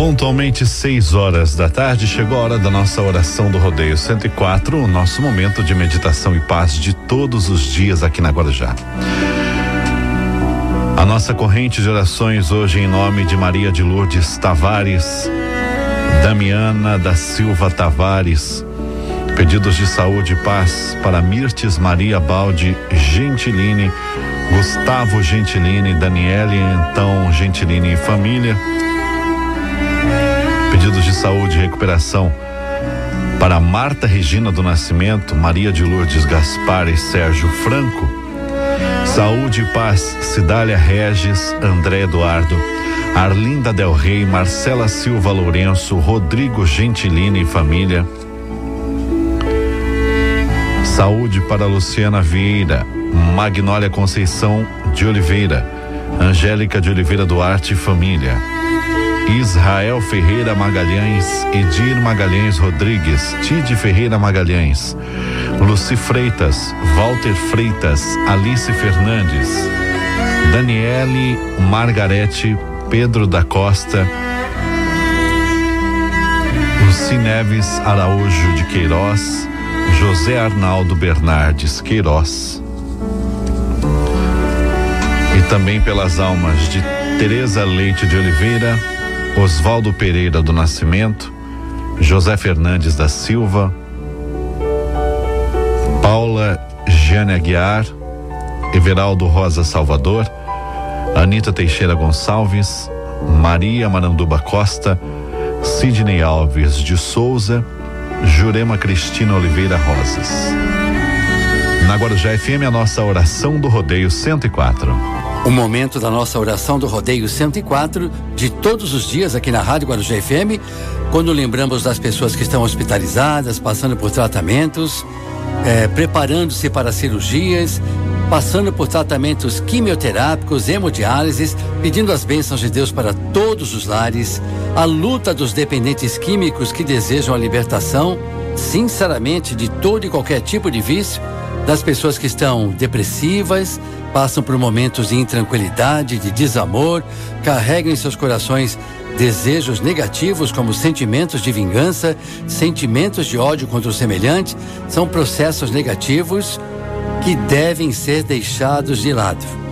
Pontualmente 6 horas da tarde, chegou a hora da nossa oração do Rodeio 104, o nosso momento de meditação e paz de todos os dias aqui na Guarujá. A nossa corrente de orações hoje em nome de Maria de Lourdes Tavares, Damiana da Silva Tavares, pedidos de saúde e paz para Mirtes Maria Baldi Gentilini, Gustavo Gentilini, Daniele então Gentilini e família. Pedidos de saúde e recuperação para Marta Regina do Nascimento, Maria de Lourdes Gaspar e Sérgio Franco. Saúde e paz, Cidália Regis, André Eduardo, Arlinda Del Rey, Marcela Silva Lourenço, Rodrigo Gentilini e família. Saúde para Luciana Vieira, Magnólia Conceição de Oliveira, Angélica de Oliveira Duarte e família. Israel Ferreira Magalhães, Edir Magalhães Rodrigues, Tide Ferreira Magalhães, Luci Freitas, Walter Freitas, Alice Fernandes, Daniele Margarete, Pedro da Costa, Luci Neves Araújo de Queiroz, José Arnaldo Bernardes Queiroz. E também pelas almas de Tereza Leite de Oliveira, Oswaldo Pereira do Nascimento, José Fernandes da Silva, Paula Jane Aguiar, Everaldo Rosa Salvador, Anita Teixeira Gonçalves, Maria Maranduba Costa, Sidney Alves de Souza, Jurema Cristina Oliveira Rosas. Na Guarujá FM, a nossa oração do Rodeio 104. O momento da nossa oração do Rodeio 104, de todos os dias aqui na Rádio Guarujá FM, quando lembramos das pessoas que estão hospitalizadas, passando por tratamentos, é, preparando-se para cirurgias, passando por tratamentos quimioterápicos, hemodiálises, pedindo as bênçãos de Deus para todos os lares, a luta dos dependentes químicos que desejam a libertação, sinceramente, de todo e qualquer tipo de vício, das pessoas que estão depressivas, passam por momentos de intranquilidade, de desamor, carregam em seus corações desejos negativos como sentimentos de vingança, sentimentos de ódio contra o semelhante, são processos negativos que devem ser deixados de lado.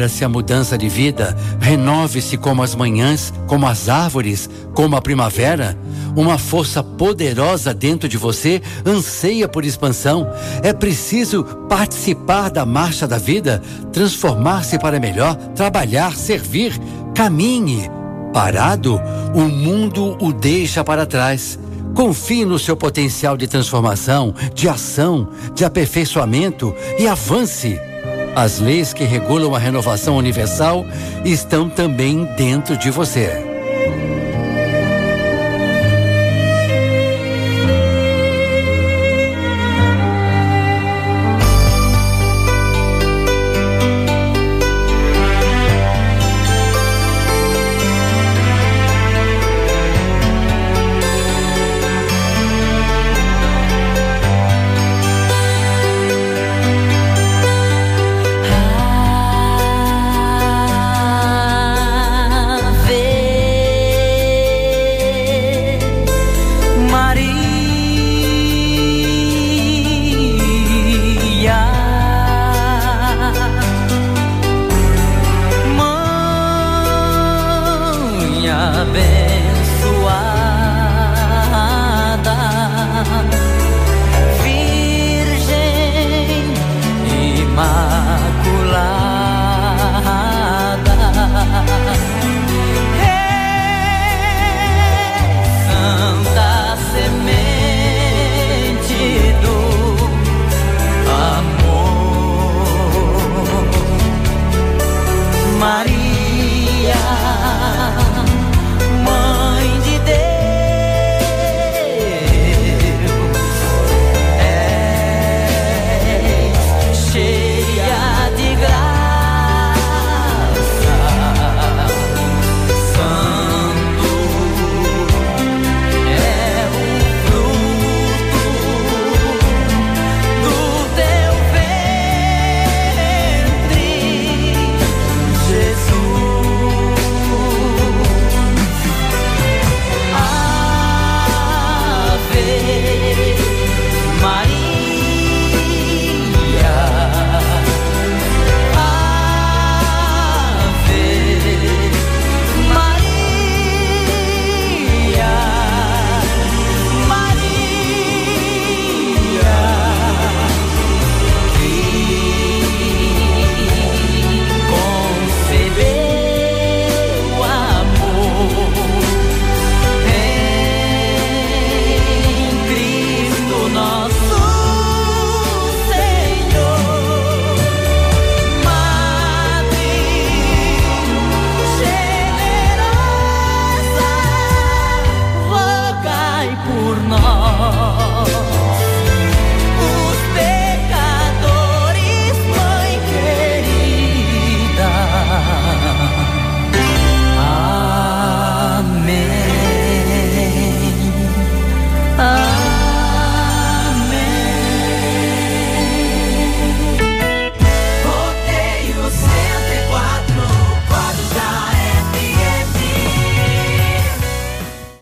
Abra-se a mudança de vida, renove-se como as manhãs, como as árvores, como a primavera. Uma força poderosa dentro de você anseia por expansão. É preciso participar da marcha da vida, transformar-se para melhor, trabalhar, servir. Caminhe. Parado, o mundo o deixa para trás. Confie no seu potencial de transformação, de ação, de aperfeiçoamento e avance. As leis que regulam a renovação universal estão também dentro de você.